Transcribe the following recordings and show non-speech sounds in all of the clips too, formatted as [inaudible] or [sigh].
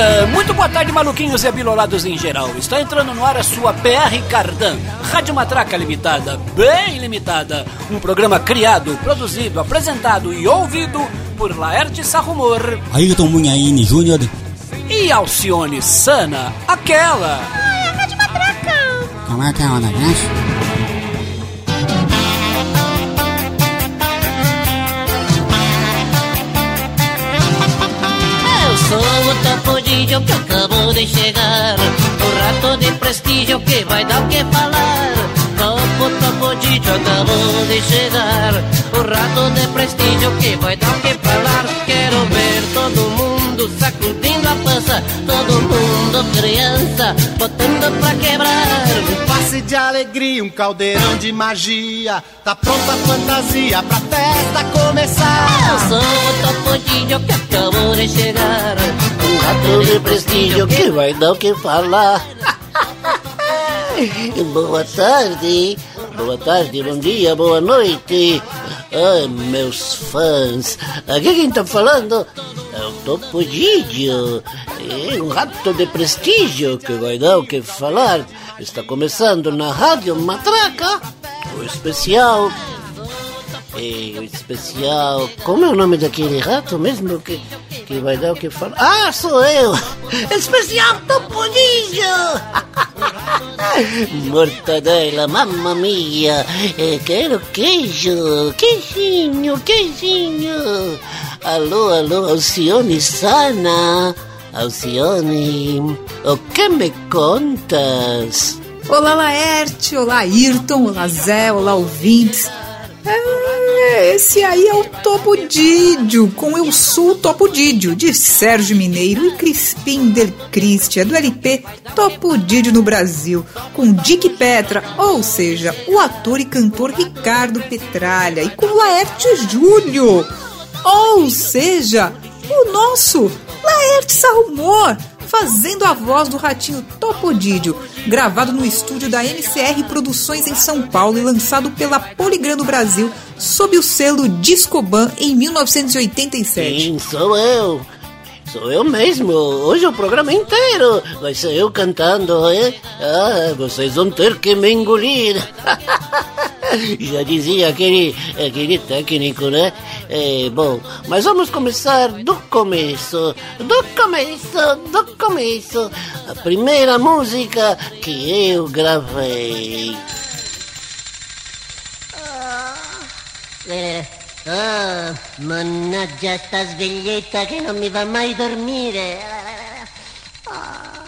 Uh, muito boa tarde, maluquinhos e abilolados em geral. Está entrando no ar a sua PR Cardan, Rádio Matraca Limitada, bem limitada. Um programa criado, produzido, apresentado e ouvido por Laerte Sarrumor. Ayrton Munhaine Júnior. E Alcione Sana, aquela. Ai, a Rádio Matraca. Como é que é o negócio? Sou o Topodídio que acabou de chegar. O rato de prestígio que vai dar o que falar. Topo Topodídio acabou de chegar. O rato de prestígio que vai dar o que falar. Quero ver todo mundo sacudindo pança Todo mundo criança botando pra quebrar. Um passe de alegria, um caldeirão de magia. Tá pronta a fantasia pra festa começar. Eu sou o Topodídio que acabou de chegar. Um rato de prestígio que vai dar o que falar. [laughs] Boa tarde, boa tarde, bom dia, boa noite. Ai, meus fãs. Aqui quem tá falando é o Topo. É um rato de prestígio que vai dar o que falar. Está começando na Rádio Matraca, o especial. É, o especial. Como é o nome daquele rato mesmo que, que vai dar o que falar? Ah, sou eu! [laughs] Especial Topolillo! [laughs] Mortadela, mamma mia! Eh, quero queijo! Queijinho, queijinho! Alô, alô, Alcione Sana! Alcione, o que me contas? Olá, Laerte! Olá, Ayrton! Olá, Zé! Olá, ouvintes! É, esse aí é o Topo com Eu Sou o Topo de Sérgio Mineiro e Crispim Del Christia, do LP Topo no Brasil, com Dick Petra, ou seja, o ator e cantor Ricardo Petralha, e com Laerte Júlio, ou seja, o nosso Laerte Sarrumor, fazendo a voz do ratinho Topodídio, gravado no estúdio da MCR Produções em São Paulo e lançado pela Poligram do Brasil sob o selo Discoban em 1987. Sim, sou eu. Sou eu mesmo. Hoje o programa inteiro vai ser eu cantando, hein? Ah, vocês vão ter que me engolir. [laughs] Já dizia aquele, aquele técnico, né? É, bom, mas vamos começar do começo. Do começo, do começo. A primeira música que eu gravei. Eh, ah, mannaggia sta sveglietta che non mi fa mai dormire. Ah.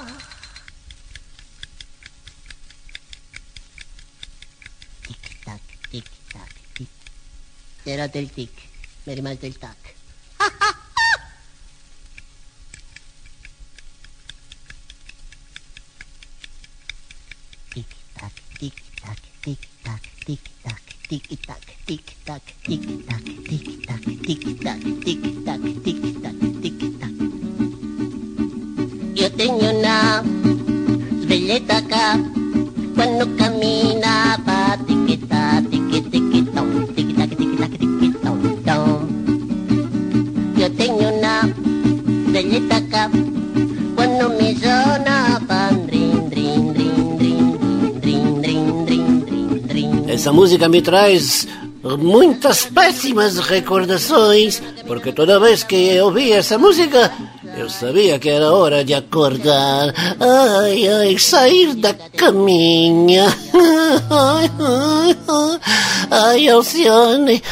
Tic tac, tic tac, tic. Era del tic, mi è rimasto il tac. [laughs] Tic tac, tic tac, tic tac, tic tac, tic-tac, tic-tac, tic-tac, tic-tac, tic-tac, tic-tac, tic-tac, tic-tac. Yo tenía una acá cuando caminaba, tiquita, tac, tiquita, tiquita, tiquita, tiquita, Yo tenía una acá Essa música me traz muitas péssimas recordações, porque toda vez que eu ouvia essa música, eu sabia que era hora de acordar. Ai, ai, sair da caminha. Ai, ai, Alcione,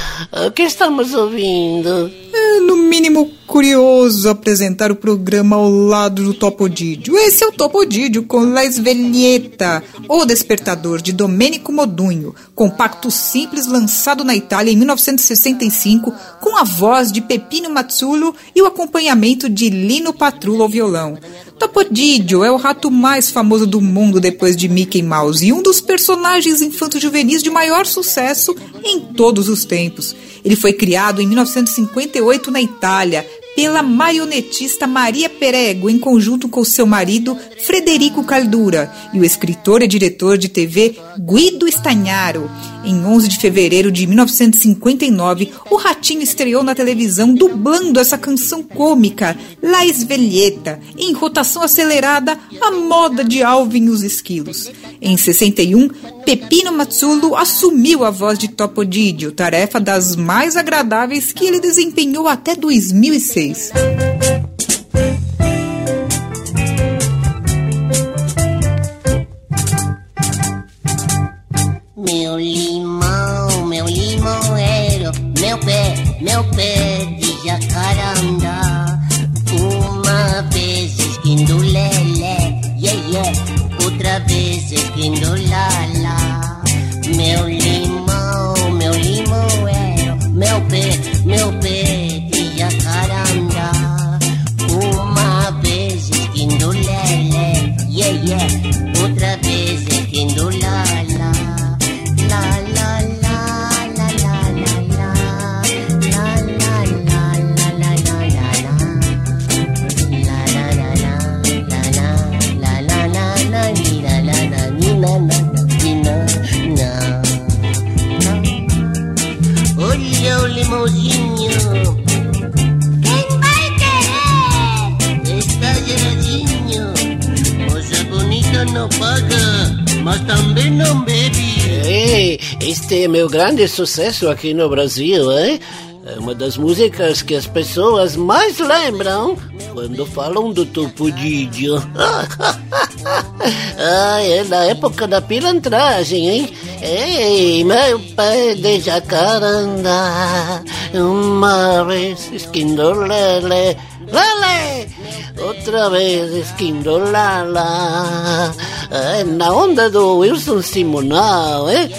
o que estamos ouvindo? É, no mínimo curioso apresentar o programa ao lado do Topodídio. Esse é o Topodídio com La Sveglietta, O Despertador, de Domenico Modugno, compacto simples lançado na Itália em 1965, com a voz de Peppino Mazzulo e o acompanhamento de Lino Patrulla ao violão. Topodídio é o rato mais famoso do mundo depois de Mickey Mouse e um dos personagens infanto-juvenis de maior sucesso em todos os tempos. Ele foi criado em 1958 na Itália pela marionetista Maria Perego em conjunto com seu marido Frederico Caldura e o escritor e diretor de TV Guido Stagnaro. Em 11 de fevereiro de 1959, o Ratinho estreou na televisão dublando essa canção cômica, La Esvelheta, em rotação acelerada, a moda de Alvin e os Esquilos. Em 61, Pepino Matsulo assumiu a voz de Topodidio, tarefa das mais agradáveis que ele desempenhou até 2006. Penelope Jacaranda, una vez esquindo lele, yeah, yeah, otra vez esquindo la la. Este é meu grande sucesso aqui no Brasil, hein? É uma das músicas que as pessoas mais lembram quando falam do Topodídio. ah, [laughs] é da época da pilantragem, hein? Ei, meu pé de jacarandá, uma vez esquindolele, lele, outra vez esquindolala. É na onda do Wilson Simonal, hein?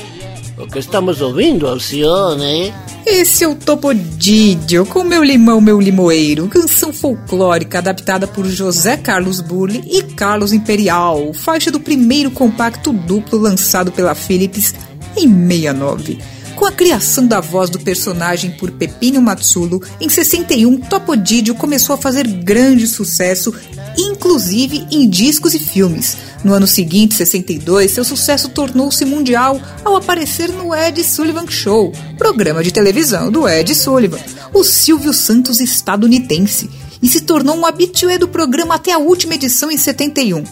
O que estamos ouvindo, Alcione? Esse é o Topodídio, com Meu Limão, Meu Limoeiro, canção folclórica adaptada por José Carlos Burle e Carlos Imperial, faixa do primeiro compacto duplo lançado pela Philips em 69. Com a criação da voz do personagem por Pepino Matsulo, em 61, Topodídio começou a fazer grande sucesso, inclusive em discos e filmes. No ano seguinte, 62, seu sucesso tornou-se mundial ao aparecer no Ed Sullivan Show, programa de televisão do Ed Sullivan, o Silvio Santos estadunidense, e se tornou um habitué do programa até a última edição em 71.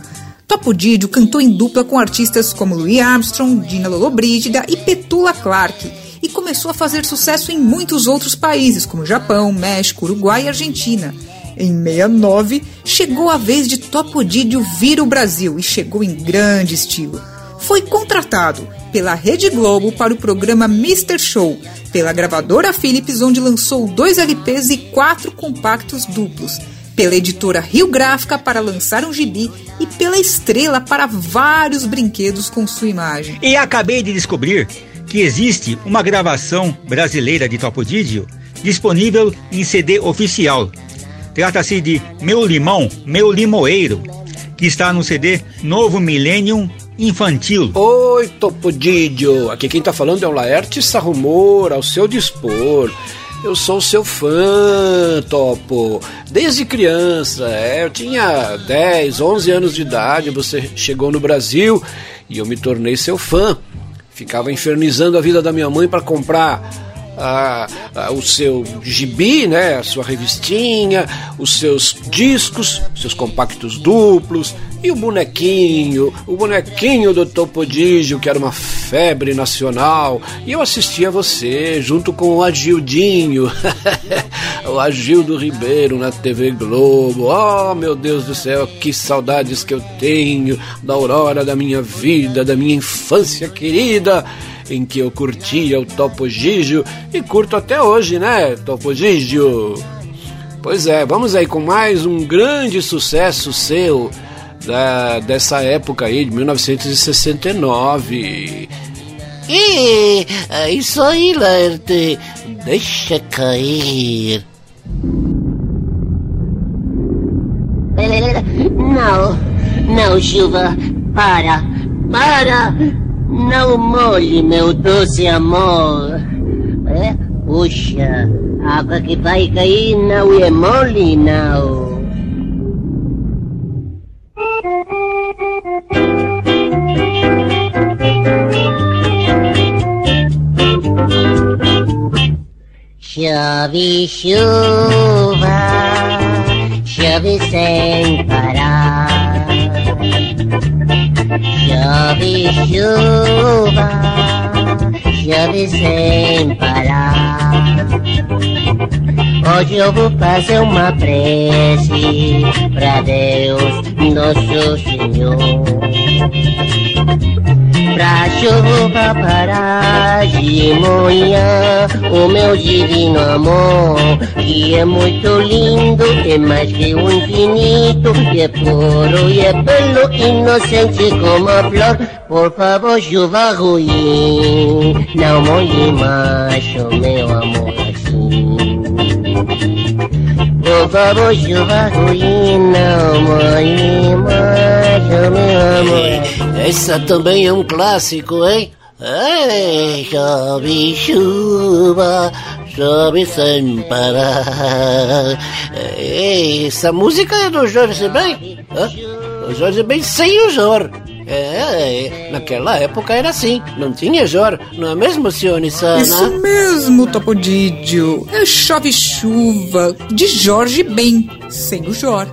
Topodídio cantou em dupla com artistas como Louis Armstrong, Dina Lollobrigida e Petula Clark, e começou a fazer sucesso em muitos outros países, como Japão, México, Uruguai e Argentina. Em 69, chegou a vez de Topodídio vir ao Brasil e chegou em grande estilo. Foi contratado pela Rede Globo para o programa Mr. Show, pela gravadora Philips, onde lançou dois LPs e quatro compactos duplos, pela editora Rio Gráfica para lançar um gibi e pela Estrela para vários brinquedos com sua imagem. E acabei de descobrir que existe uma gravação brasileira de Topodídio disponível em CD oficial. Trata-se de Meu Limão, Meu Limoeiro, que está no CD Novo Millennium Infantil. Oi, Topodídio. Aqui quem tá falando é o Laerte Sarrumor, ao seu dispor. Eu sou seu fã, Topo. Desde criança, é, eu tinha 10, 11 anos de idade, você chegou no Brasil e eu me tornei seu fã. Ficava infernizando a vida da minha mãe para comprar ah, ah, o seu gibi, né, a sua revistinha, os seus discos, seus compactos duplos e o bonequinho, o bonequinho do Topodígio, que era uma febre nacional. E eu assistia você junto com o Agildinho, [laughs] o Agildo Ribeiro na TV Globo. Oh, meu Deus do céu, que saudades que eu tenho da aurora da minha vida, da minha infância querida em que eu curtia o Topo Gigio e curto até hoje, né, Topo Gigio? Pois é, vamos aí com mais um grande sucesso seu da, dessa época aí, de 1969. E é isso aí, Laerte. Deixa cair. Não, não, chuva, para, para, não molhe, meu doce amor. É? Puxa, a água que vai cair não é mole, não. Chove chuva, chove sem parar. Chove chuva, chove sem parar. Hoje eu vou fazer uma prece pra Deus, nosso Senhor. Pra chuva parar de manhã, o meu divino amor, que é muito lindo, é mais que o infinito, e é puro, e é belo, inocente como a flor. Por favor, chuva ruim, não molhe mais o meu amor assim. Favor, chuva ruim, não molhe mais o meu amor. Essa também é um clássico, hein? Ei, chove chuva, chove sem parar. Ei, essa música é do Jorge Ben? Hã? O Jorge Ben sem o Jor. É, naquela época era assim, não tinha Jor, não é mesmo, senhor Nissana? Isso mesmo, Topodídio. É Chove Chuva, de Jorge Ben, sem o Jor.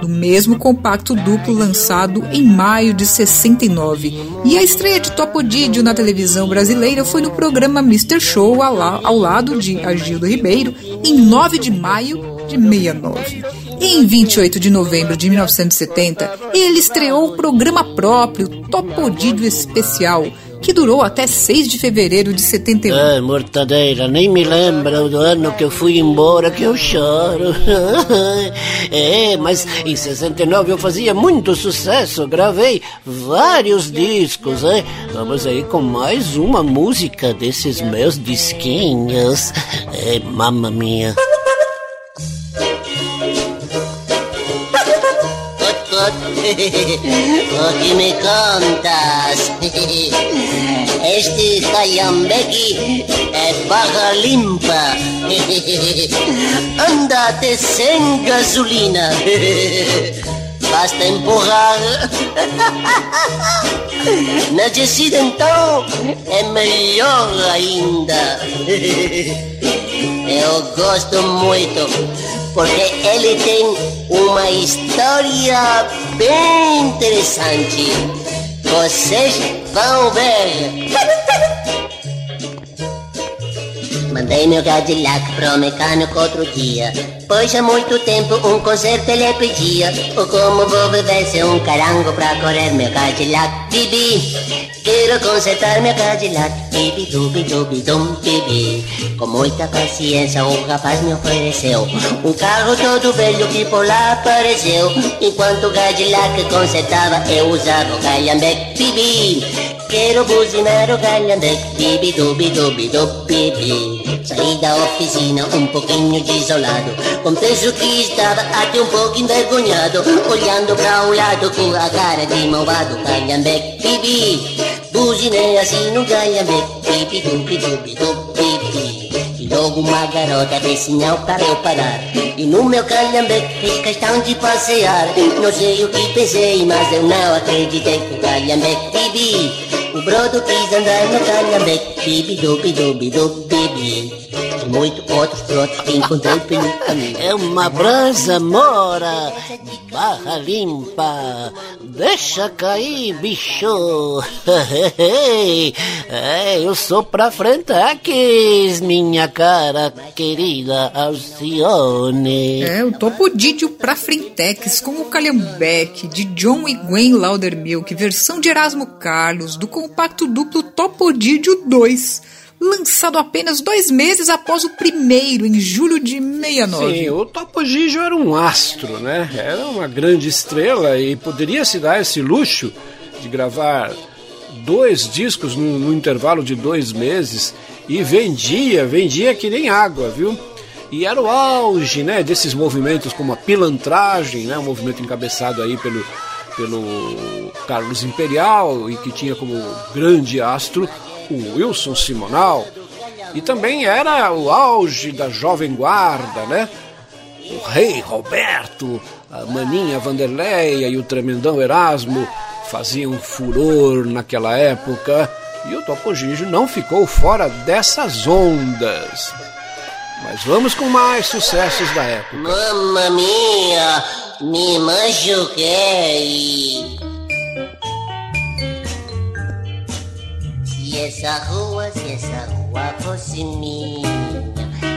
Do mesmo compacto duplo lançado em maio de 69. E a estreia de Topodídio na televisão brasileira foi no programa Mr. Show ao lado de Agildo Ribeiro, em 9 de maio de 69. E em 28 de novembro de 1970, ele estreou o programa próprio Topodídio Especial, que durou até 6 de fevereiro de 71. Ai, mortadeira, nem me lembra do ano que eu fui embora que eu choro. [laughs] é, mas em 69 eu fazia muito sucesso, gravei vários discos, é. Vamos aí com mais uma música desses meus disquinhos. [laughs] É, mamma mia. [laughs] O que me contas? [laughs] Este calhambeque é barra limpa. [laughs] Anda até sem gasolina. Basta empurrar. Na descida então é melhor ainda. Eu gosto muito porque ele tem uma história bem interessante. Vocês vão ver. Mandei meu Cadillac pro mecânico outro dia Pois há muito tempo um conserto ele pedia. Ou como vou viver sem um carango pra correr meu Cadillac? Bibi, quero consertar meu Cadillac. Bibi, dubi, dubi, dum, bibi. Com muita paciência o rapaz me ofereceu. Um carro todo velho que por lá apareceu. Enquanto o Cadillac consertava eu usava o calhambeque Bibi, quero buzinar o calhambeque Bibi, dubi, dubi, dubi, bibi. Saí da oficina um pouquinho desolado Confesso que estava até um pouco envergonhado Olhando para o lado com a cara de malvado Calhambeque, bibi Buzinei assim no calhambeque Bibi, dubi, dubi, dubi, E logo uma garota fez sinal para eu parar. E no meu calhambeque fiz questão de passear. Não sei o que pensei, mas eu não acreditei que o calhambeque, bibi o brodo quis andar no calhambeque, bibi dubi dubi dubi bibi. E muitos outros brotos que encontrei pelo caminho. É uma brasa mora, barra limpa, deixa cair, bicho. [laughs] é, eu sou pra Frentex, minha cara querida Alcione. É, o Topodídio pra Frentex com o Calhambeque de John e Gwen Laudermilk, versão de Erasmo Carlos, do compacto duplo Topodídio 2, lançado apenas dois meses após o primeiro, em julho de 69. Sim, o Topo Gigio era um astro, né? Era uma grande estrela e poderia se dar esse luxo de gravar dois discos no, no intervalo de dois meses e vendia, vendia que nem água, viu? E era o auge, né, desses movimentos como a pilantragem, né, um movimento encabeçado aí pelo, pelo Carlos Imperial e que tinha como grande astro o Wilson Simonal. E também era o auge da Jovem Guarda, né? O Rei Roberto, a Maninha Vanderleia e o Tremendão Erasmo faziam furor naquela época. E o Topo Gigio não ficou fora dessas ondas. Mas vamos com mais sucessos da época. Mamma mia, me machuquei. Se essa rua, se essa rua fosse minha,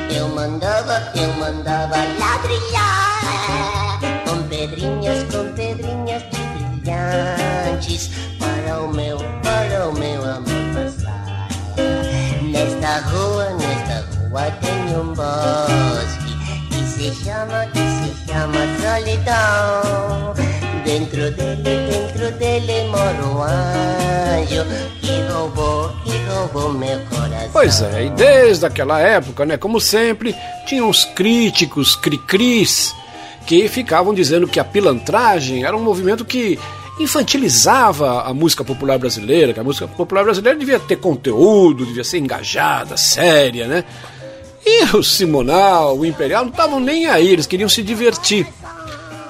eu mandava, eu mandava ladrilhar com pedrinhas, com pedrinhas brilhantes para o meu, para o meu amor passar. Nesta rua, nesta rua tem um bosque que se chama, que se chama solidão. Dentro dele, dentro dele mora um anjo meu coração. Pois é, e desde aquela época, né, como sempre, tinha uns críticos, cri-cris, que ficavam dizendo que a pilantragem era um movimento que infantilizava a música popular brasileira, que a música popular brasileira devia ter conteúdo, devia ser engajada, séria, né? E o Simonal, o Imperial não estavam nem aí, eles queriam se divertir.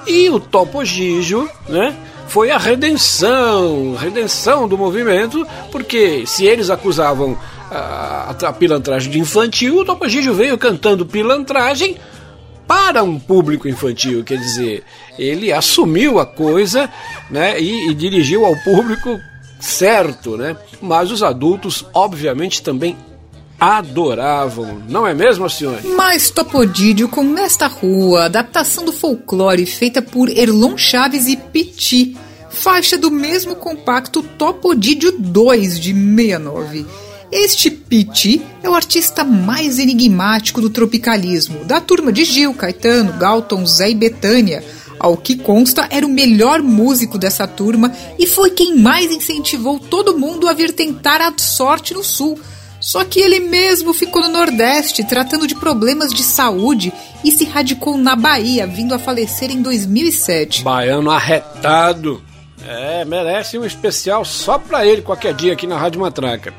E o Topo Gigio, né? Foi a redenção, redenção do movimento, porque se eles acusavam a, a pilantragem de infantil, o Topo Gigio veio cantando pilantragem para um público infantil, quer dizer, ele assumiu a coisa, né, e, e dirigiu ao público certo, né? Mas os adultos, obviamente, também adoravam, não é mesmo, Alcione? Mais Topodídio com Nesta Rua, adaptação do folclore feita por Erlon Chaves e Piti, faixa do mesmo compacto Topodídio 2 de 69. Este Piti é o artista mais enigmático do tropicalismo, da turma de Gil, Caetano, Galton, Zé e Betânia. Ao que consta, era o melhor músico dessa turma e foi quem mais incentivou todo mundo a vir tentar a sorte no Sul. Só que ele mesmo ficou no Nordeste tratando de problemas de saúde e se radicou na Bahia, vindo a falecer em 2007. Baiano arretado. É, merece um especial só pra ele qualquer dia aqui na Rádio Matraca.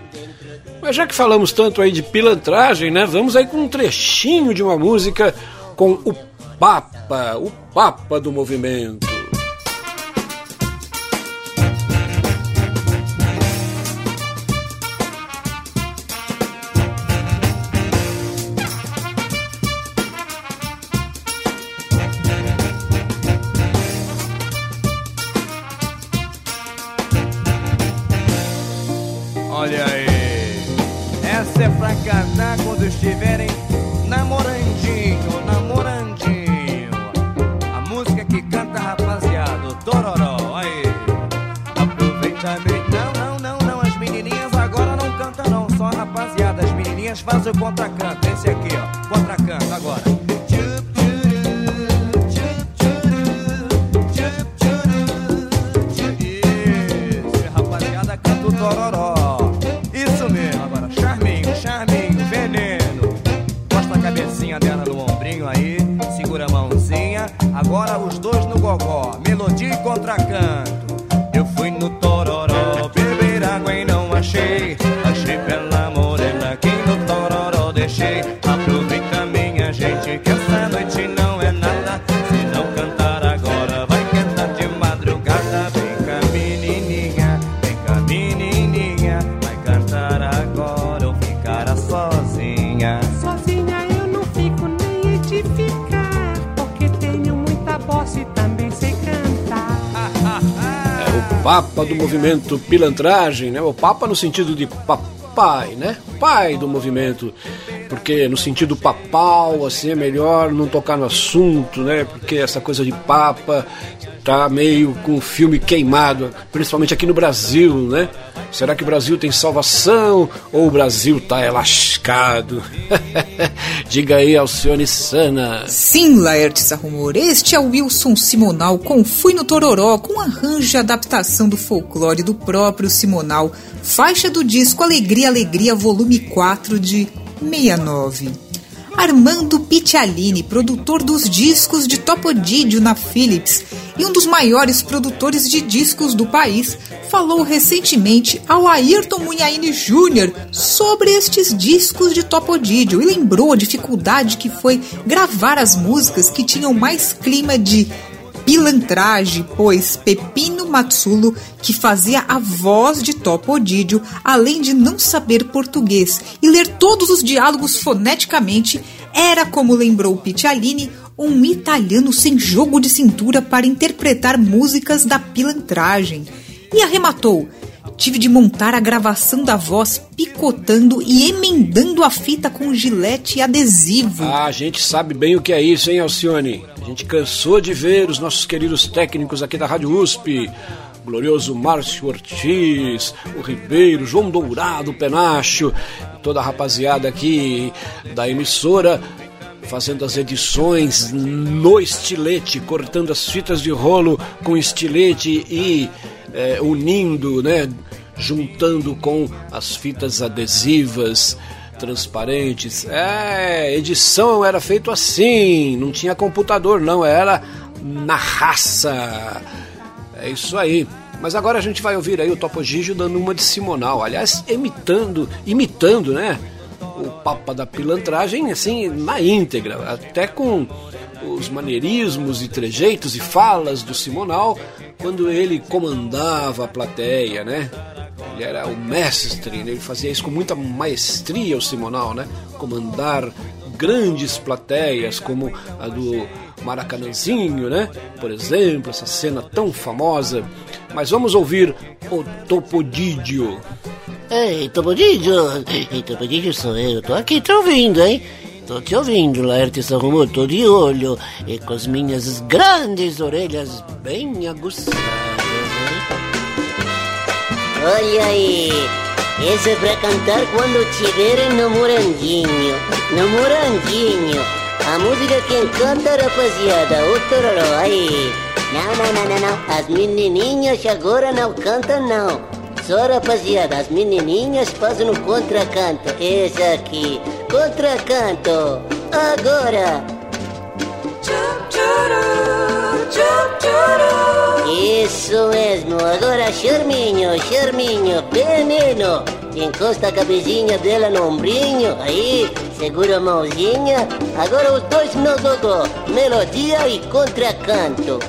Mas já que falamos tanto aí de pilantragem, né? Vamos aí com um trechinho de uma música com o Papa, o Papa do movimento. Movimento pilantragem, né? O Papa no sentido de papai, né? Pai do movimento. Porque no sentido papal, assim, é melhor não tocar no assunto, né? Porque essa coisa de Papa tá meio com o filme queimado, principalmente aqui no Brasil, né? Será que o Brasil tem salvação ou o Brasil tá é lascado? [laughs] Diga aí, Alcione Sana. Sim, Laertes Arrumor, este é o Wilson Simonal com Fui no Tororó, com arranjo e adaptação do folclore do próprio Simonal, faixa do disco Alegria, Alegria, volume 4 de 69. Armando Piccialini, produtor dos discos de Topodídio na Philips e um dos maiores produtores de discos do país, falou recentemente ao Ayrton Munhaine Jr. sobre estes discos de Topodídio e lembrou a dificuldade que foi gravar as músicas que tinham mais clima de pilantragem, pois Pepino Matsulo, que fazia a voz de Topodídio, além de não saber português e ler todos os diálogos foneticamente, era, como lembrou Piccialini, um italiano sem jogo de cintura para interpretar músicas da pilantragem. E arrematou: tive de montar a gravação da voz picotando e emendando a fita com gilete e adesivo. Ah, a gente sabe bem o que é isso, hein, Alcione? A gente cansou de ver os nossos queridos técnicos aqui da Rádio USP. Glorioso Márcio Ortiz, o Ribeiro, João Dourado, Penacho, toda a rapaziada aqui da emissora fazendo as edições no estilete, cortando as fitas de rolo com estilete e é, unindo, né, juntando com as fitas adesivas transparentes. É, edição era feito assim, não tinha computador não, era na raça. É isso aí. Mas agora a gente vai ouvir aí o Topo Gigio dando uma de Simonal, aliás, imitando, imitando, né? O Papa da Pilantragem, assim, na íntegra, até com os maneirismos e trejeitos e falas do Simonal quando ele comandava a plateia, né? Ele era o mestre, né? ele fazia isso com muita maestria, o Simonal, né? Comandar grandes plateias, como a do Maracanãzinho, né? Por exemplo, essa cena tão famosa. Mas vamos ouvir o Topodídio. Ei, Topodídio! Ei, Topodídio sou eu, tô aqui te ouvindo, hein? Tô te ouvindo, Laerte se arrumou, tô de olho e com as minhas grandes orelhas bem aguçadas. Olha aí, esse é pra cantar quando tiverem no morandinho. No morandinho. A música quem canta, rapaziada, o tororó aí. Não, não, não, não, não. As menininhas agora não cantam, não. Só, rapaziada, as menininhas fazem o contracanto. Esse aqui, contracanto. Agora. Isso mesmo, agora Charminho, Charminho, menino, encosta a cabecinha dela no ombrinho, aí, segura a mãozinha, agora os dois no gogó, melodia e contracanto.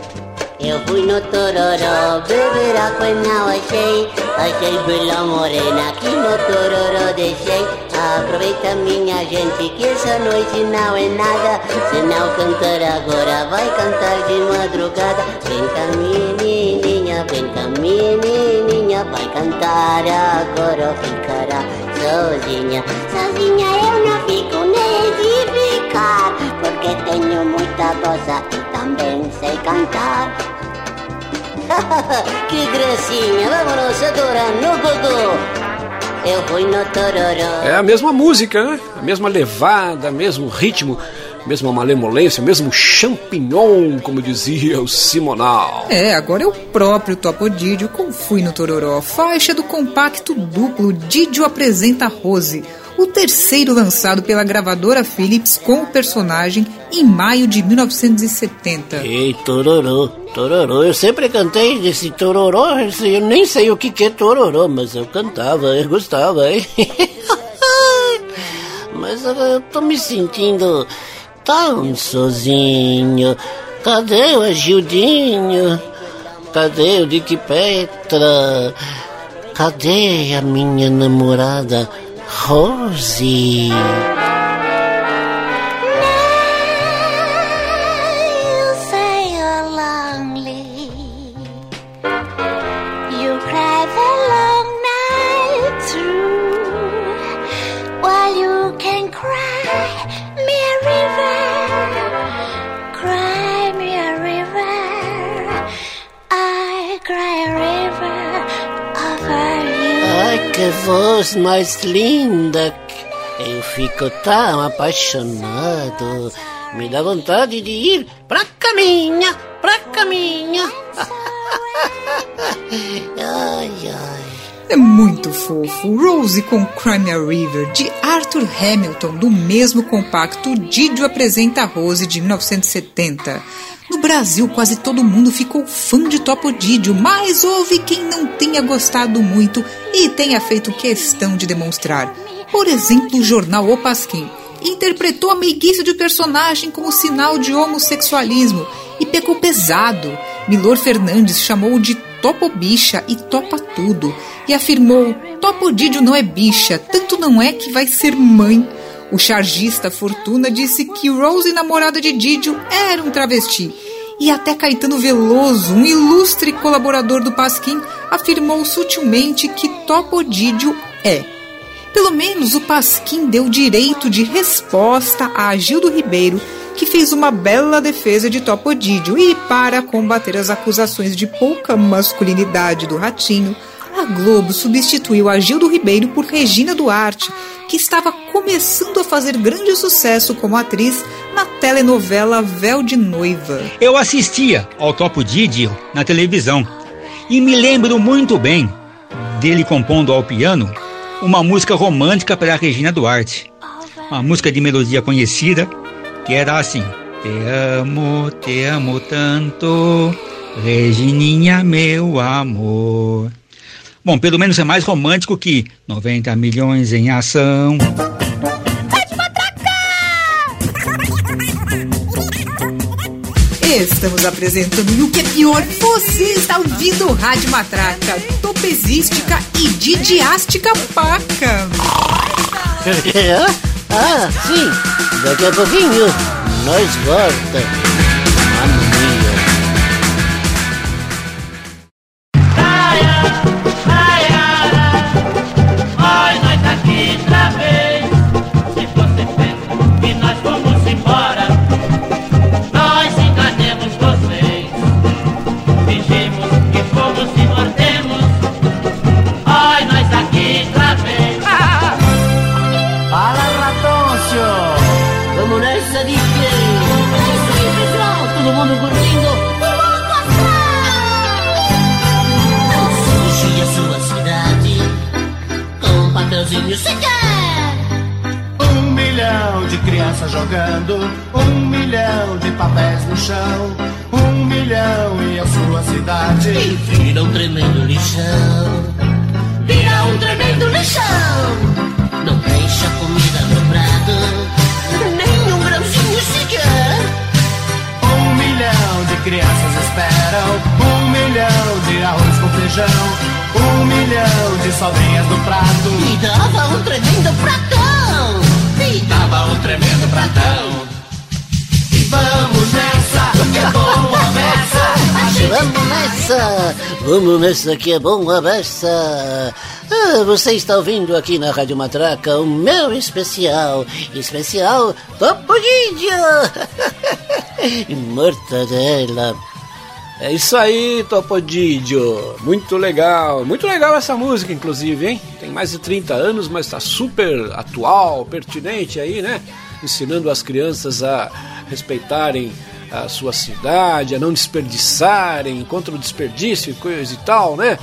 Eu fui no Tororó, beber água e não achei, achei bela morena, aqui no Tororó deixei. Aproveita minha gente que essa noite não é nada, se não cantar agora vai cantar de madrugada. Vem cá menininha, vem cá menininha, vai cantar agora ou ficará sozinha. Sozinha eu não fico nem de ficar, porque tenho muita voz e também sei cantar. [laughs] que gracinha, vámonos agora no gogô. Eu fui no Tororó. É a mesma música, né? A mesma levada, mesmo ritmo, mesma malemolência, mesmo champignon, como dizia o Simonal. É, agora é o próprio Topo Didio com Fui no Tororó, faixa do compacto duplo Didio apresenta Rose, o terceiro lançado pela gravadora Philips com o personagem em maio de 1970. Ei, tororô, tororô. Eu sempre cantei desse tororô. Eu nem sei o que, que é tororô, mas eu cantava, eu gostava, hein? [laughs] mas eu tô me sentindo tão sozinho. Cadê o Agildinho? Cadê o Dick Petra? Cadê a minha namorada Rose? Mais linda! Eu fico tão apaixonado. Me dá vontade de ir pra caminha, pra caminha. [laughs] ai, ai. É muito fofo. Rose com Crimea River, de Arthur Hamilton, do mesmo compacto Didio apresenta Rose, de 1970. No Brasil, quase todo mundo ficou fã de Topo Didio, mas houve quem não tenha gostado muito e tenha feito questão de demonstrar. Por exemplo, o jornal O Pasquim interpretou a meiguice de personagem como sinal de homossexualismo e pecou pesado. Milor Fernandes chamou de Topo Bicha e Topa Tudo e afirmou: Topo Didio não é bicha, tanto não é que vai ser mãe. O chargista Fortuna disse que Rose, namorada de Didio, era um travesti. E até Caetano Veloso, um ilustre colaborador do Pasquim, afirmou sutilmente que Topodídio é. Pelo menos o Pasquim deu direito de resposta a Agildo Ribeiro, que fez uma bela defesa de Topodídio. E para combater as acusações de pouca masculinidade do Ratinho, a Globo substituiu Agildo Ribeiro por Regina Duarte, que estava começando a fazer grande sucesso como atriz na telenovela Véu de Noiva. Eu assistia ao Topo Didio na televisão e me lembro muito bem dele compondo ao piano uma música romântica para a Regina Duarte. Uma música de melodia conhecida que era assim: Te amo, te amo tanto, Regininha, meu amor. Bom, pelo menos é mais romântico que 90 milhões em ação. Estamos apresentando e o que é pior, você está ouvindo Rádio Matraca, topesística e didiástica paca. ah, sim, daqui a pouquinho nós volta. Vamos nessa que é bom a! Ah, você está ouvindo aqui na Rádio Matraca o meu especial, especial Topodídio! [laughs] Mortadela! É isso aí, Topodídio. Muito legal. Muito legal essa música, inclusive, hein? Tem mais de 30 anos, mas está super atual, pertinente aí, né? Ensinando as crianças a respeitarem a sua cidade, a não desperdiçarem, contra o desperdício e coisa e tal, né?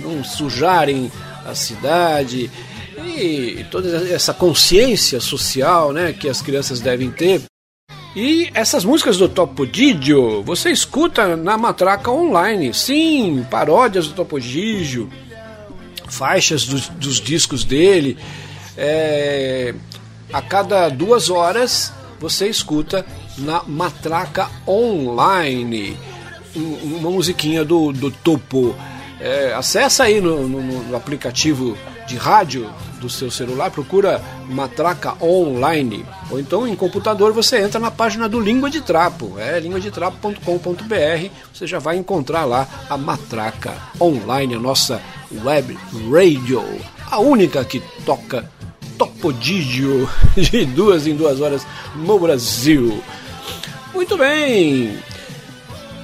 Não sujarem a cidade e toda essa consciência social, né, que as crianças devem ter. E essas músicas do Topodídio, você escuta na Matraca Online. Sim, paródias do Topodídio, faixas dos, dos discos dele. É, a cada duas horas você escuta na Matraca Online um- uma musiquinha do, do Topo. É, acessa aí no, no- no aplicativo de rádio do seu celular, procura Matraca Online. Ou então em computador você entra na página do Língua de Trapo, é linguadetrapo.com.br. Você já vai encontrar lá a Matraca Online, a nossa web radio, a única que toca Topodídio [laughs] de duas em duas horas no Brasil. Muito bem.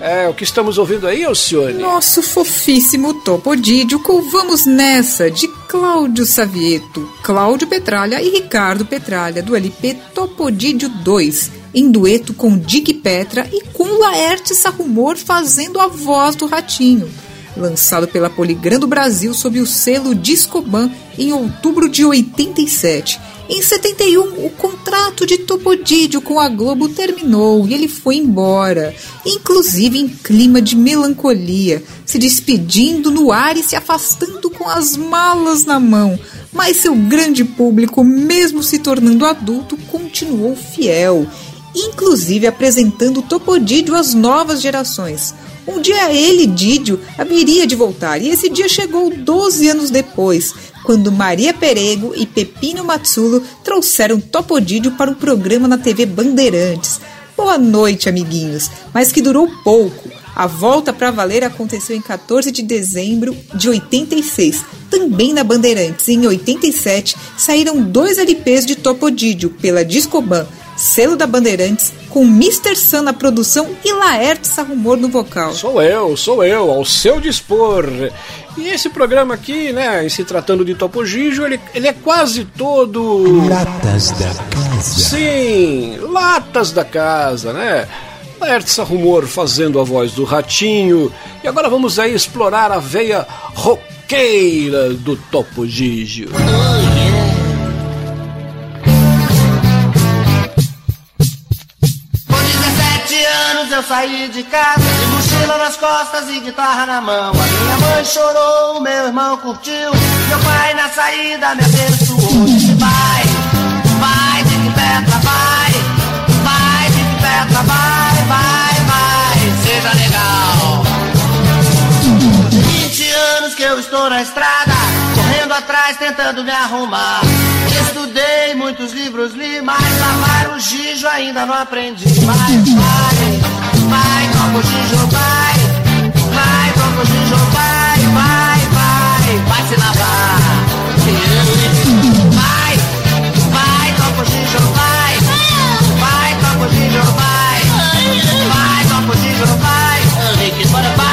É, o que estamos ouvindo aí, Alcione? Nosso fofíssimo Topodídio com Vamos Nessa, de Cláudio Savieto, Cláudio Petralha e Ricardo Petralha, do LP Topodídio 2, em dueto com Dick Petra e com Laerte Sarrumor fazendo a voz do Ratinho. Lançado pela Poligram do Brasil sob o selo Discoban em outubro de 87. Em 71, o contrato de Topodídio com a Globo terminou e ele foi embora, inclusive em clima de melancolia, se despedindo no ar e se afastando com as malas na mão. Mas seu grande público, mesmo se tornando adulto, continuou fiel. Inclusive apresentando Topodídio às novas gerações. Um dia ele, Didio, haveria de voltar, e esse dia chegou 12 anos depois, quando Maria Perego e Pepino Matsulo trouxeram Topodídio para um programa na TV Bandeirantes. Boa noite, amiguinhos, mas que durou pouco. A volta para valer aconteceu em 14 de dezembro de 86. Também na Bandeirantes, em 87, saíram dois LPs de Topodídio pela Discoban, selo da Bandeirantes, com Mr. Sun na produção e Laerte Sarrumor no vocal. Sou eu, sou eu, ao seu dispor. E esse programa aqui, né, em se tratando de Topo Gigio, ele, ele é quase todo. Latas da casa. Sim, latas da casa, né? Laerte Rumor fazendo a voz do Ratinho. E agora vamos aí explorar a veia roqueira do Topo Gigio. Com eu saí de casa, de mochila nas costas e guitarra na mão. A minha mãe chorou, meu irmão curtiu, meu pai na saída me abençoou. Disse vai, vai de que petra, vai, vai de que petra, vai, vai, vai, seja legal. 20 anos que eu estou na estrada, correndo atrás, tentando me arrumar. Estudei, muitos livros li, mas lavar o gijo ainda não aprendi. Vai, vai, vai, o gijo, vai, o gijo, vai, vai, vai, se lavar. Vai, vai, o gijo, vai, o gijo, vai, o gijo, vai,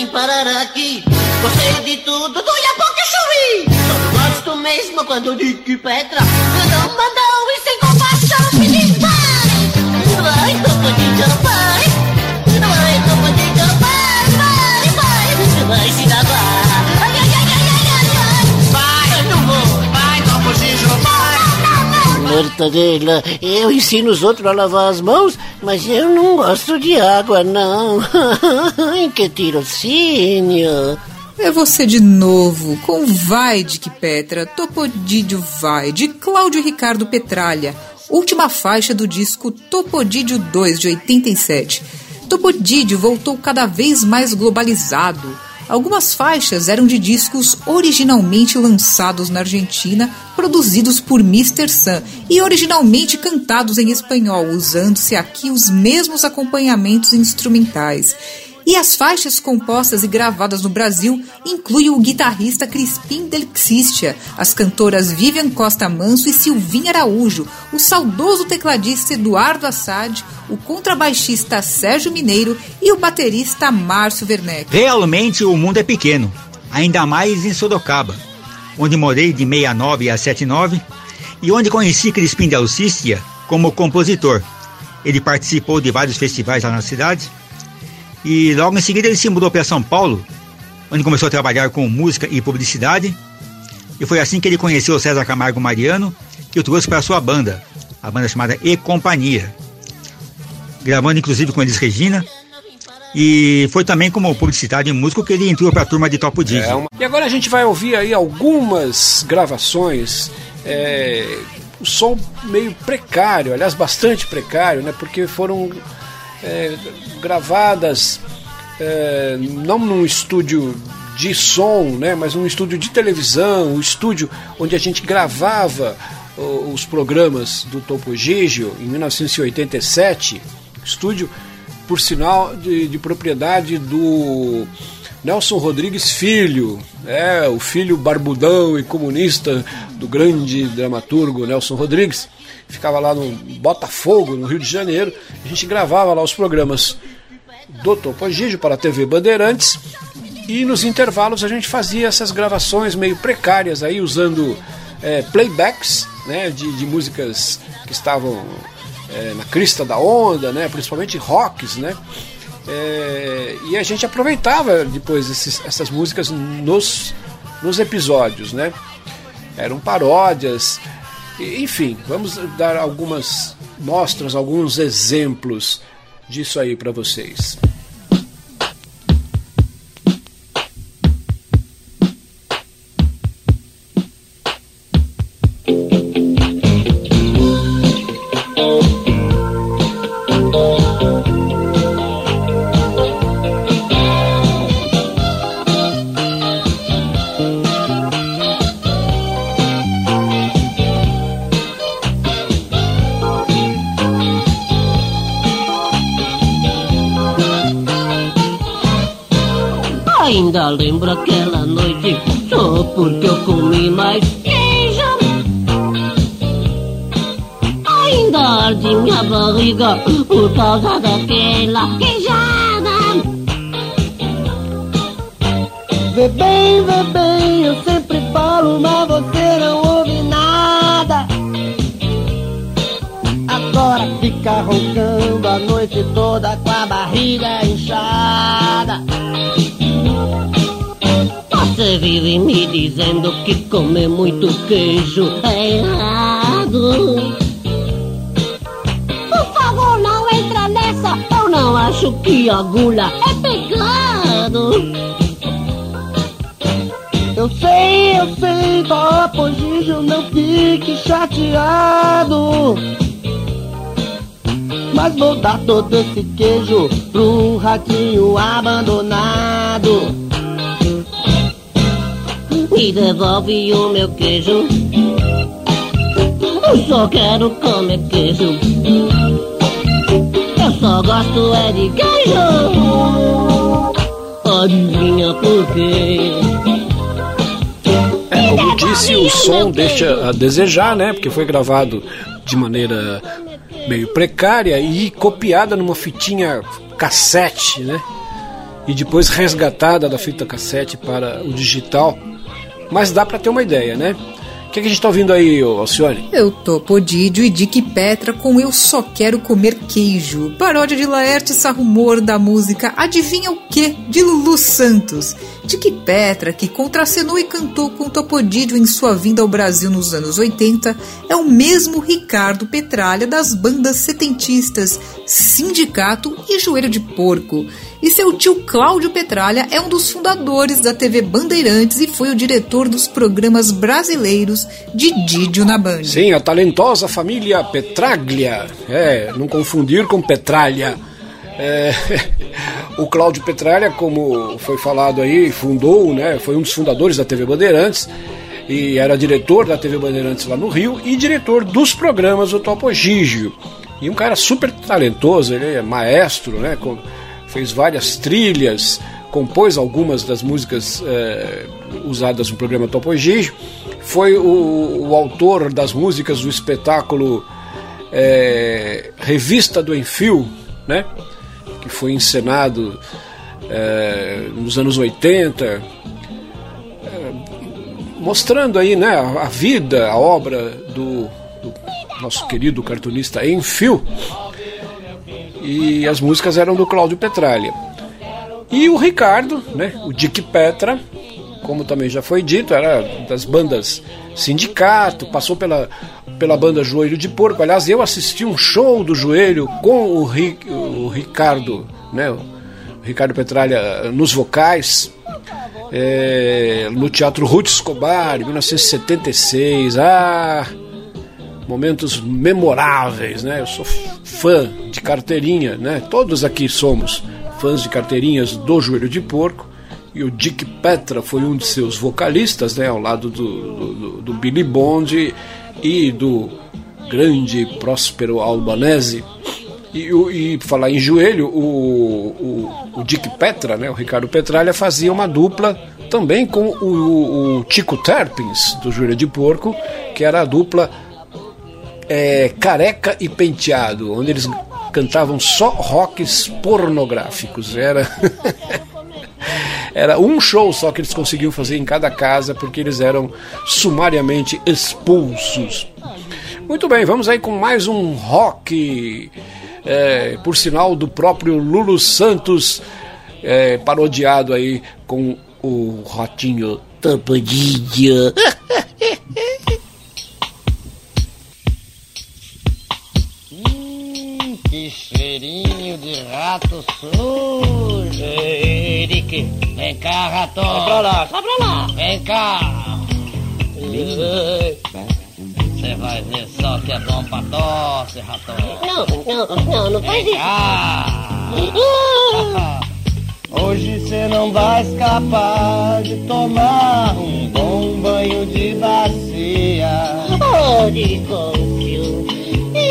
vim parar aqui. Gostei de tudo, do Iapoque Chuí. Só gosto mesmo quando digo Petra não Eu ensino os outros a lavar as mãos, mas eu não gosto de água, não. [laughs] que tirocínio. É você de novo, com Vai de que Petra, Topodídio Vai, de Cláudio Ricardo Petralha, última faixa do disco Topodídio 2 de 87. Topodídio voltou cada vez mais globalizado. Algumas faixas eram de discos originalmente lançados na Argentina, produzidos por Mr. Sun e originalmente cantados em espanhol, usando-se aqui os mesmos acompanhamentos instrumentais. E as faixas compostas e gravadas no Brasil incluem o guitarrista Crispim Del Xistia, as cantoras Vivian Costa Manso e Silvinha Araújo, o saudoso tecladista Eduardo Assad, o contrabaixista Sérgio Mineiro e o baterista Márcio Werneck. Realmente o mundo é pequeno, ainda mais em Sorocaba, onde morei de 69 a 79 e onde conheci Crispim Del Xistia como compositor. Ele participou de vários festivais lá na cidade e logo em seguida ele se mudou para São Paulo, onde começou a trabalhar com música e publicidade. E foi assim que ele conheceu César Camargo Mariano, que o trouxe para sua banda, a banda chamada E Companhia. Gravando inclusive com Elis Regina. E foi também como publicidade e músico que ele entrou para a turma de Topo Digi. É uma- E agora a gente vai ouvir aí algumas gravações. É, o som meio precário, aliás, bastante precário, né? Porque foram é, gravadas é, não num estúdio de som, né? Mas num estúdio de televisão, um estúdio onde a gente gravava os programas do Topo Gigio em 1987, estúdio por sinal de, de propriedade do Nelson Rodrigues Filho, é, o filho barbudão e comunista do grande dramaturgo Nelson Rodrigues. Ficava lá no Botafogo, no Rio de Janeiro. A gente gravava lá os programas do Topo Gigio para a TV Bandeirantes. E nos intervalos a gente fazia essas gravações meio precárias aí, usando é, playbacks né, de, de músicas que estavam é, na crista da onda, né, principalmente rocks, né? É, e a gente aproveitava depois esses- essas músicas nos nos episódios, né? Eram paródias, enfim, vamos dar algumas mostras, alguns exemplos disso aí para vocês. Lembro aquela noite Só porque eu comi mais queijo Ainda arde minha barriga Por causa daquela queijada Vê bem, vê bem, eu sempre falo, mas você não ouve nada. Agora fica roncando a noite toda com a barriga inchada. Você vive me dizendo que comer muito queijo é errado Por favor, não entra nessa Eu não acho que agulha é pecado Eu sei, eu sei, Topo Gigio, não fique chateado. Mas vou dar todo esse queijo pro ratinho abandonado. Me devolve o meu queijo Eu só quero comer queijo Eu só gosto é de queijo Adivinha por quê? É, como disse, o som deixa a desejar, né? Porque foi gravado de maneira meio precária e copiada numa fitinha cassete, né? E depois resgatada da fita cassete para o digital. Mas dá para ter uma ideia, né? O que, que a gente tá ouvindo aí, Alcione? Eu Topodídio e Dick Petra com Eu Só Quero Comer Queijo. Paródia de Laerte Sarrumor da música Adivinha o Que? de Lulu Santos. Dick Petra, que contracenou e cantou com Topodídio em sua vinda ao Brasil nos anos 80, é o mesmo Ricardo Petralha das bandas setentistas Sindicato e Joelho de Porco. E seu tio Cláudio Petralha é um dos fundadores da TV Bandeirantes e foi o diretor dos programas brasileiros de Didio na Band. Sim, a talentosa família Petraglia. É, não confundir com Petralha. É, [laughs] o Cláudio Petralha, como foi falado aí, fundou, né, foi um dos fundadores da TV Bandeirantes e era diretor da TV Bandeirantes lá no Rio e diretor dos programas do Topo Gigio. E um cara super talentoso, ele é maestro, né, fez várias trilhas, compôs algumas das músicas é, usadas no programa Topo Gigio, foi o, o, autor das músicas do espetáculo é, Revista do Enfio, né? que foi encenado é, nos anos 80, é, mostrando aí né, a, a, vida, a obra do, do nosso querido cartunista Enfio. E as músicas eram do Cláudio Petralha. E o Ricardo, né, o Dick Petra, como também já foi dito, era das bandas Sindicato, passou pela, pela banda Joelho de Porco. Aliás, eu assisti um show do Joelho com o, Ri, o Ricardo, né, o Ricardo Petralha nos vocais, é, no Teatro Ruth Escobar, em 1976. Ah, momentos memoráveis, né? Eu sou fã de carteirinha, né? Todos aqui somos fãs de carteirinhas do Joelho de Porco. E o Dick Petra foi um de seus vocalistas, né? Ao lado do, do, do Billy Bond e do grande Próspero Albanese. E, e falar em joelho, o, o, o, Dick Petra, né, o Ricardo Petralha, fazia uma dupla também com o, o Tico Terpins, do Joelho de Porco, que era a dupla é, Careca e Penteado, onde eles cantavam só rocks pornográficos. Era. [laughs] Era um show só que eles conseguiam fazer em cada casa porque eles eram sumariamente expulsos. Muito bem, vamos aí com mais um rock, é, por sinal do próprio Lulu Santos, é, parodiado aí com o Ratinho Topodídio. [laughs] cheirinho de rato sujo. Ei, Eric, vem cá, rato. Sai pra lá, sai pra lá. Vem cá. Você vai ver só que é bom pra tosse, rato. Não, não, não, não faz Vem isso. cá. Ah! [laughs] Hoje você não vai escapar de tomar um bom banho de bacia. Oh, Nicôncio,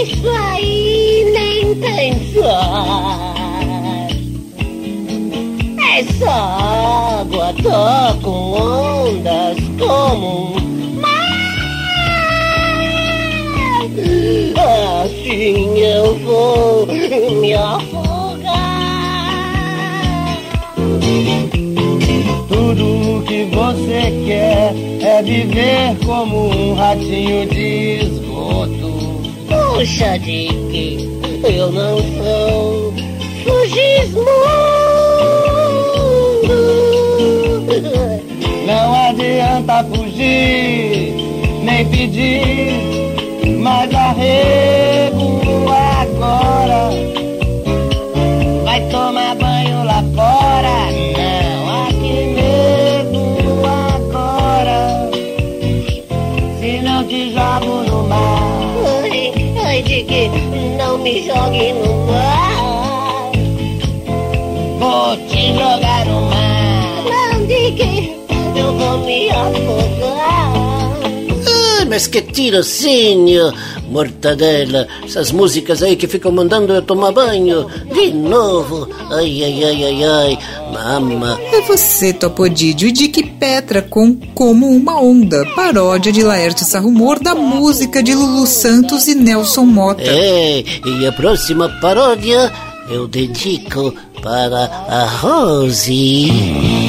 isso aí nem pensar. Essa água tá com ondas como um mar. Assim eu vou me afogar. Tudo que você quer é viver como um ratinho de esgoto. Puxa de que eu não sou Sugismundo. Não adianta fugir, nem pedir mais arrego jogue no mar. Vou te jogar no mar. Não, que eu vou me afogar. Ah, mas que tirocínio, mortadela. Essas músicas aí que ficam mandando eu tomar banho. De novo. Ai, ai, ai, ai, ai. Mama. É você, Topodídio, e Dick Petra com Como Uma Onda, paródia de Laerte Sarrumor da música de Lulu Santos e Nelson Mota. É, e a próxima paródia eu dedico para a Rose.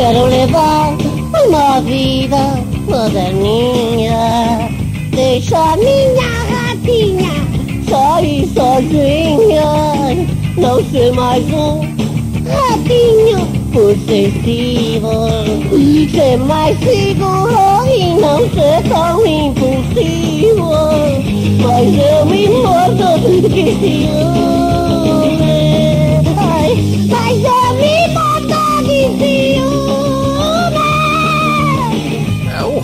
Quero levar uma vida moderninha. Deixa minha ratinha sair sozinha. Não ser mais um ratinho possessivo. Ser mais seguro e não ser tão impulsivo. Mas eu me mordo de ciúme.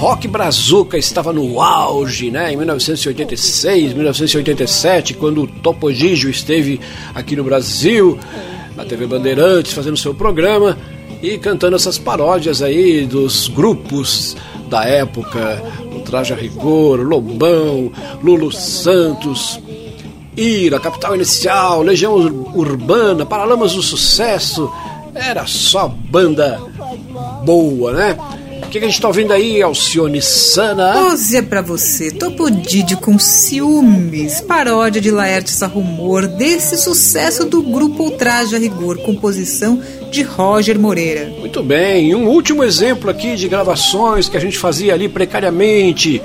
Rock brazuca estava no auge, né? Em 1986, 1987, quando o Topo Gigio esteve aqui no Brasil, na TV Bandeirantes, fazendo seu programa e cantando essas paródias aí dos grupos da época, o Traje a Rigor, Lobão, Lulu Santos, Ira, Capital Inicial, Legião Ur- Urbana, Paralamas do Sucesso, era só banda boa, né? O que, que a gente tá ouvindo aí, Alcione Sana? Pose é pra você, Topodídio com ciúmes, paródia de Laerte Sarrumor, desse sucesso do grupo Ultraje a Rigor, composição de Roger Moreira. Muito bem, e um último exemplo aqui de gravações que a gente fazia ali precariamente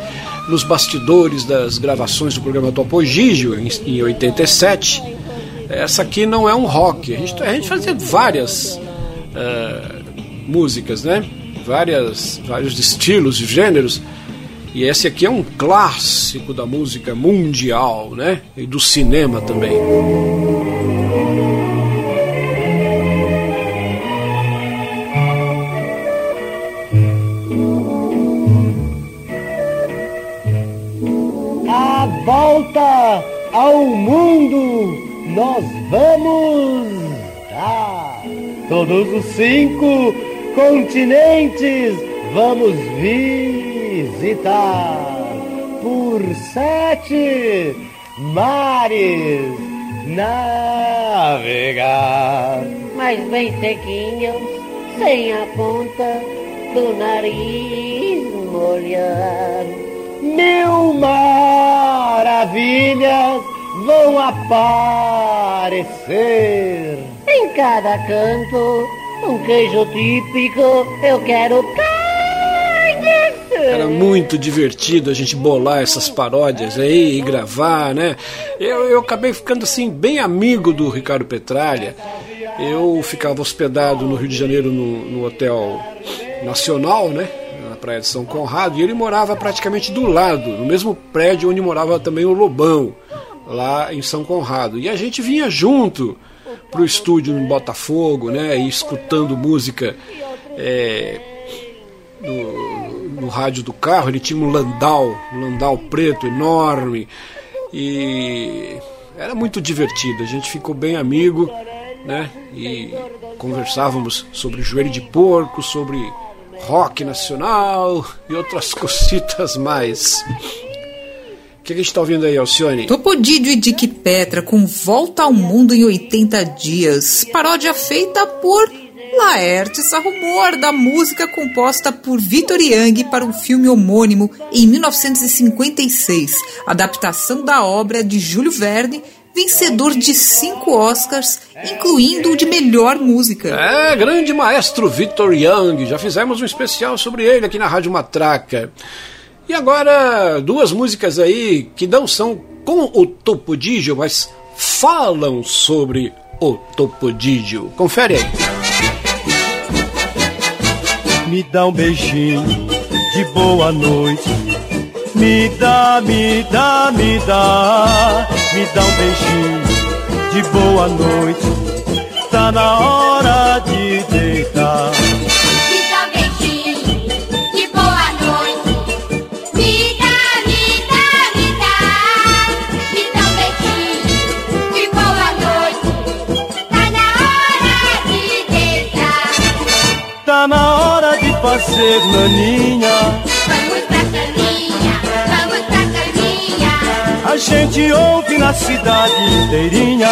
nos bastidores das gravações do programa Topo Gigio, em, em 87. Essa aqui não é um rock, a gente, a gente fazia várias eh, músicas, né? Várias, vários estilos e gêneros. E esse aqui é um clássico da música mundial, né? E do cinema também. A volta ao mundo nós vamos dar. Todos os cinco continentes vamos visitar. Por sete mares navegar. Mas bem sequinho, sem a ponta do nariz molhar. Mil maravilhas vão aparecer. Em cada canto, um queijo típico, eu quero Era muito divertido a gente bolar essas paródias aí e gravar, né? Eu, eu acabei ficando assim bem amigo do Ricardo Petralha. Eu ficava hospedado no Rio de Janeiro no, no Hotel Nacional, né? Na praia de São Conrado, e ele morava praticamente do lado, no mesmo prédio onde morava também o Lobão, lá em São Conrado. E a gente vinha junto pro estúdio em Botafogo, né? E escutando música. É, no, no rádio do carro, ele tinha um Landau, um Landau preto enorme e era muito divertido. A gente ficou bem amigo, né? E conversávamos sobre joelho de porco, sobre rock nacional e outras [laughs] cositas mais. O que a gente está ouvindo aí, Alcione? Topodídio e Dick Petra com Volta ao Mundo em 80 Dias. Paródia feita por Laertes, a rumor da música composta por Vitor Young para o filme homônimo em 1956, adaptação da obra de Júlio Verne, vencedor de cinco Oscars, incluindo o de melhor música. É, grande maestro Victor Young. Já fizemos um especial sobre ele aqui na Rádio Matraca. E agora, duas músicas aí que não são com o Topodígio, mas falam sobre o Topodígio. Confere aí. Me dá um beijinho de boa noite. Me dá, me dá, me dá. Me dá um beijinho de boa noite. Tá na hora de Tá na hora de fazer naninha. Vamos pra caminha, vamos pra caminha. A gente ouve na cidade inteirinha.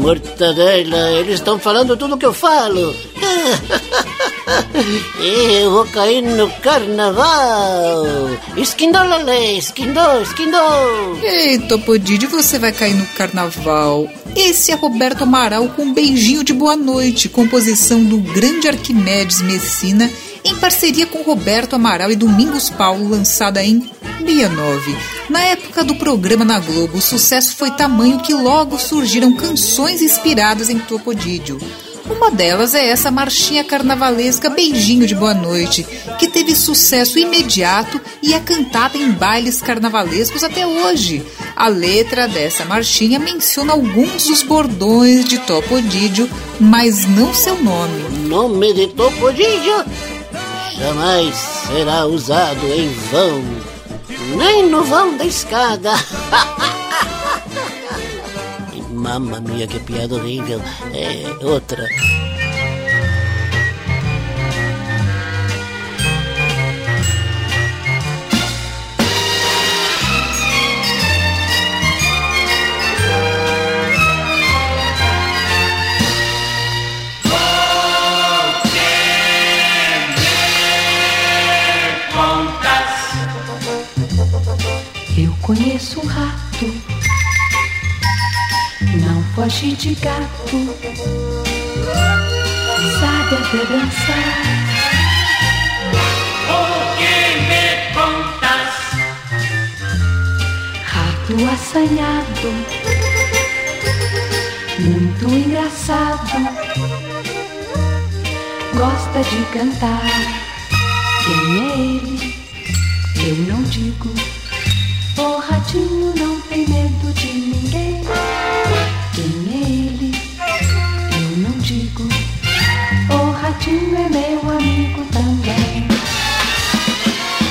Mortadela, eles estão falando tudo que eu falo. [laughs] Eu vou cair no carnaval. Esquindolale, esquindô, esquindô. Ei, Topodídio, você vai cair no carnaval. Esse é Roberto Amaral com um beijinho de boa noite, composição do grande Arquimedes Messina, em parceria com Roberto Amaral e Domingos Paulo, lançada em 69. Na época do programa na Globo, o sucesso foi tamanho que logo surgiram canções inspiradas em Topodídio. Uma delas é essa marchinha carnavalesca Beijinho de Boa Noite, que teve sucesso imediato e é cantada em bailes carnavalescos até hoje. A letra dessa marchinha menciona alguns dos bordões de Topodídio, mas não seu nome. Nome de Topodídio jamais será usado em vão, nem no vão da escada. [laughs] Mamma mia, que piada horrível. É outra. Conheço um rato, não foge de gato, sabe até dançar. O que me contas? Rato assanhado, muito engraçado, gosta de cantar. Quem é ele? Eu não digo. O ratinho não tem medo de ninguém. Quem é ele? Eu não digo. O ratinho é meu amigo também.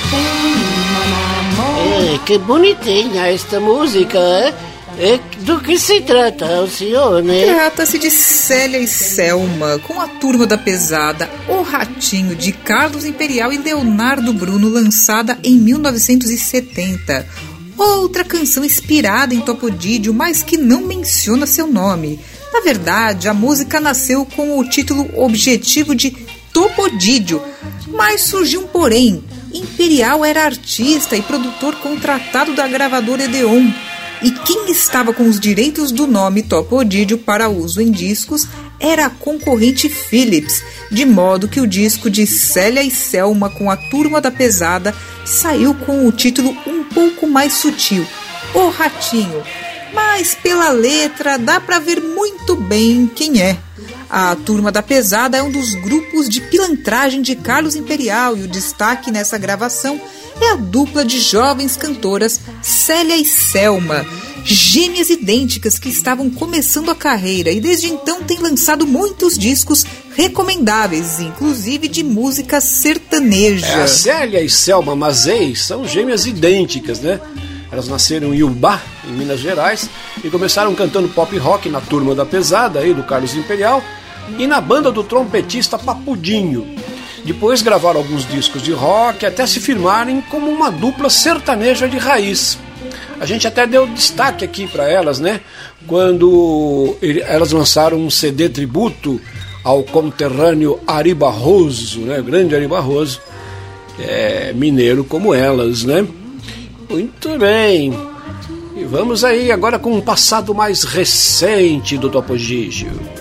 Tem uma namorada. É, que bonitinha esta música, é? É, do que se trata, Alcione? Trata-se de Célia e Selma, com a turma da pesada O Ratinho, de Carlos Imperial e Leonardo Bruno, lançada em 1970. Outra canção inspirada em Topodídio, mas que não menciona seu nome. Na verdade, a música nasceu com o título objetivo de Topodídio. Mas surgiu um porém. Imperial era artista e produtor contratado da gravadora Edeon. E quem estava com os direitos do nome Topodídio para uso em discos era a concorrente Philips, de modo que o disco de Célia e Selma com a Turma da Pesada saiu com o título um pouco mais sutil, O Ratinho. Mas pela letra dá para ver muito bem quem é. A Turma da Pesada é um dos grupos de pilantragem de Carlos Imperial e o destaque nessa gravação é a dupla de jovens cantoras Célia e Selma, gêmeas idênticas que estavam começando a carreira e desde então têm lançado muitos discos recomendáveis, inclusive de música sertaneja. É, a Célia e Selma Mazei são gêmeas idênticas, né? Elas nasceram em Ubá, em Minas Gerais, e começaram cantando pop rock na Turma da Pesada, aí do Carlos Imperial, e na banda do trompetista Papudinho. Depois gravaram alguns discos de rock até se firmarem como uma dupla sertaneja de raiz. A gente até deu destaque aqui para elas, né? Quando elas lançaram um CD tributo ao conterrâneo Ari Barroso, né? O grande Ari Barroso, é, mineiro como elas, né? Muito bem. E vamos aí agora com um passado mais recente do Topo Gigio.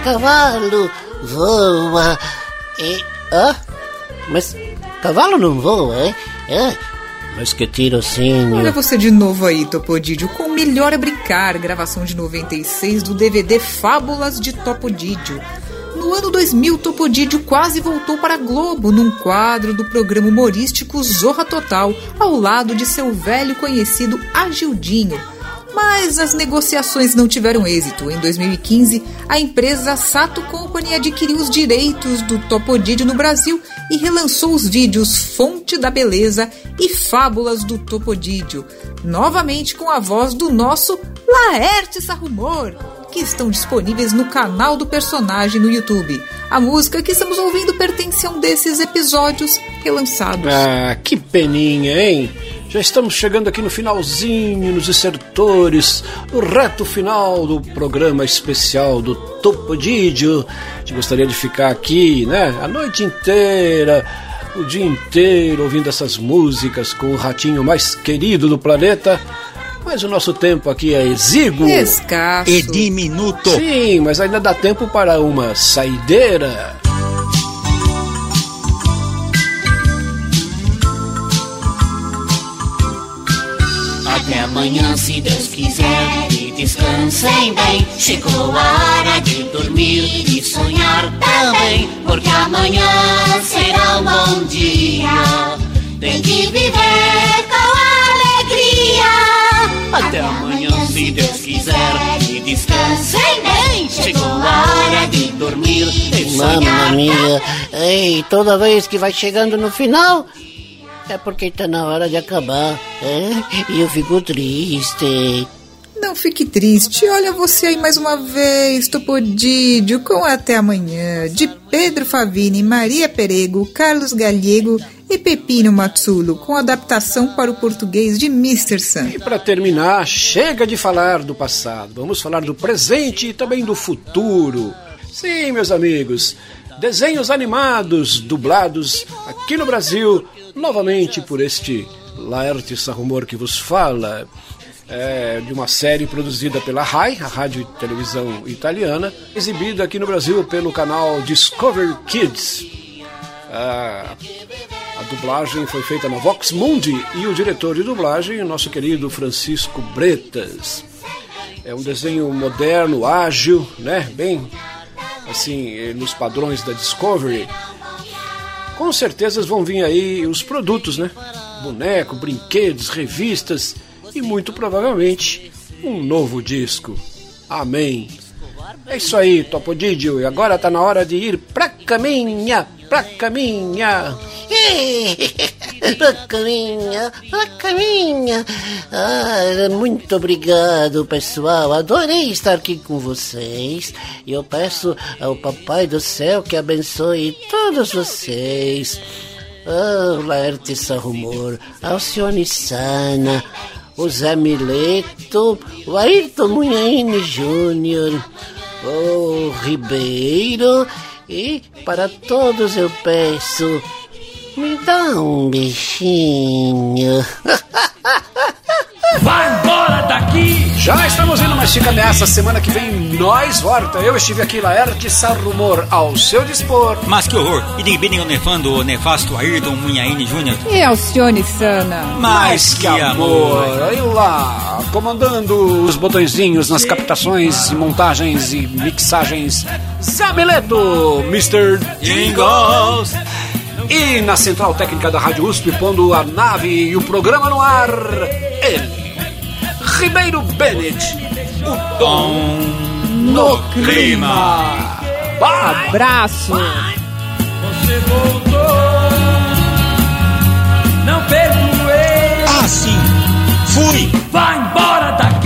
Cavalo, voa. E, ah, mas cavalo não voa, é? Mas que tirocínio. Olha você de novo aí, Topodídio, com o Melhor é Brincar, gravação de 96 do DVD Fábulas de Topodídio. No ano 2000, Topodídio quase voltou para a Globo num quadro do programa humorístico Zorra Total, ao lado de seu velho conhecido Agildinho. Mas as negociações não tiveram êxito. Em 2015, a empresa Sato Company adquiriu os direitos do Topodídio no Brasil e relançou os vídeos Fonte da Beleza e Fábulas do Topodídio, novamente com a voz do nosso Laerte Sarrumor, que estão disponíveis no canal do personagem no YouTube. A música que estamos ouvindo pertence a um desses episódios relançados. Ah, que peninha, hein? Já estamos chegando aqui no finalzinho, nos estertores, no reto final do programa especial do Topodídio. A gente gostaria de ficar aqui, né, a noite inteira, o dia inteiro, ouvindo essas músicas com o ratinho mais querido do planeta. Mas o nosso tempo aqui é exíguo. Escasso. E diminuto. Sim, mas ainda dá tempo para uma saideira. Até amanhã, se Deus quiser, e descansem bem. Chegou a hora de dormir e sonhar também, porque amanhã será um bom dia. Tem que viver com alegria. Até amanhã, se Deus quiser, e descansem bem. Chegou a hora de dormir e sonhar Mamma mia. Ei, toda vez que vai chegando no final, é porque tá na hora de acabar. É? E eu fico triste. Não fique triste, olha você aí mais uma vez, Topodídio, com Até Amanhã, de Pedro Favini, Maria Perego, Carlos Galego e Pepino Matsulo, com adaptação para o português de Mr. Sam. E para terminar, chega de falar do passado. Vamos falar do presente e também do futuro. Sim, meus amigos, desenhos animados dublados aqui no Brasil, novamente por este Laerte Sarrumor que vos fala. É, de uma série produzida pela RAI, a Rádio e Televisão Italiana, exibida aqui no Brasil pelo canal Discovery Kids. A, dublagem foi feita na Vox Mundi e o diretor de dublagem, nosso querido Francisco Bretas. É um desenho moderno, ágil, né? Bem assim, nos padrões da Discovery, com certeza vão vir aí os produtos, né? Boneco, brinquedos, revistas e muito provavelmente um novo disco. Amém. É isso aí, Topodidio, e agora tá na hora de ir pra caminha, pra caminha. [laughs] pra caminha, pra caminha. Ah, muito obrigado, pessoal. Adorei estar aqui com vocês. E eu peço ao Papai do Céu que abençoe todos vocês. Ah, o Laerte Sarrumor, Alcione Sana, o Zé Mileto, o Ayrton Munhaine Júnior, o Ribeiro e para todos eu peço, me dá um beijinho. [laughs] Vai embora daqui! Já estamos indo, mas fica nessa. Semana que vem nós volta. Eu estive aqui, Laerte Sarrumor, ao seu dispor. Mas que horror! E de bem o nefando, o nefasto Ayrton Munhaine Júnior. E Alcione Sana. Mas que amor! Aí lá, comandando os botõezinhos nas captações e montagens e mixagens, Zé Mileto, Mr. Jingles. E na central técnica da Rádio USP, pondo a nave e o programa no ar, ele, Ribeiro Bennett, o Tom no clima. Bye. Abraço. Você voltou, não perdoei. Ah, sim, fui. Vai embora daqui.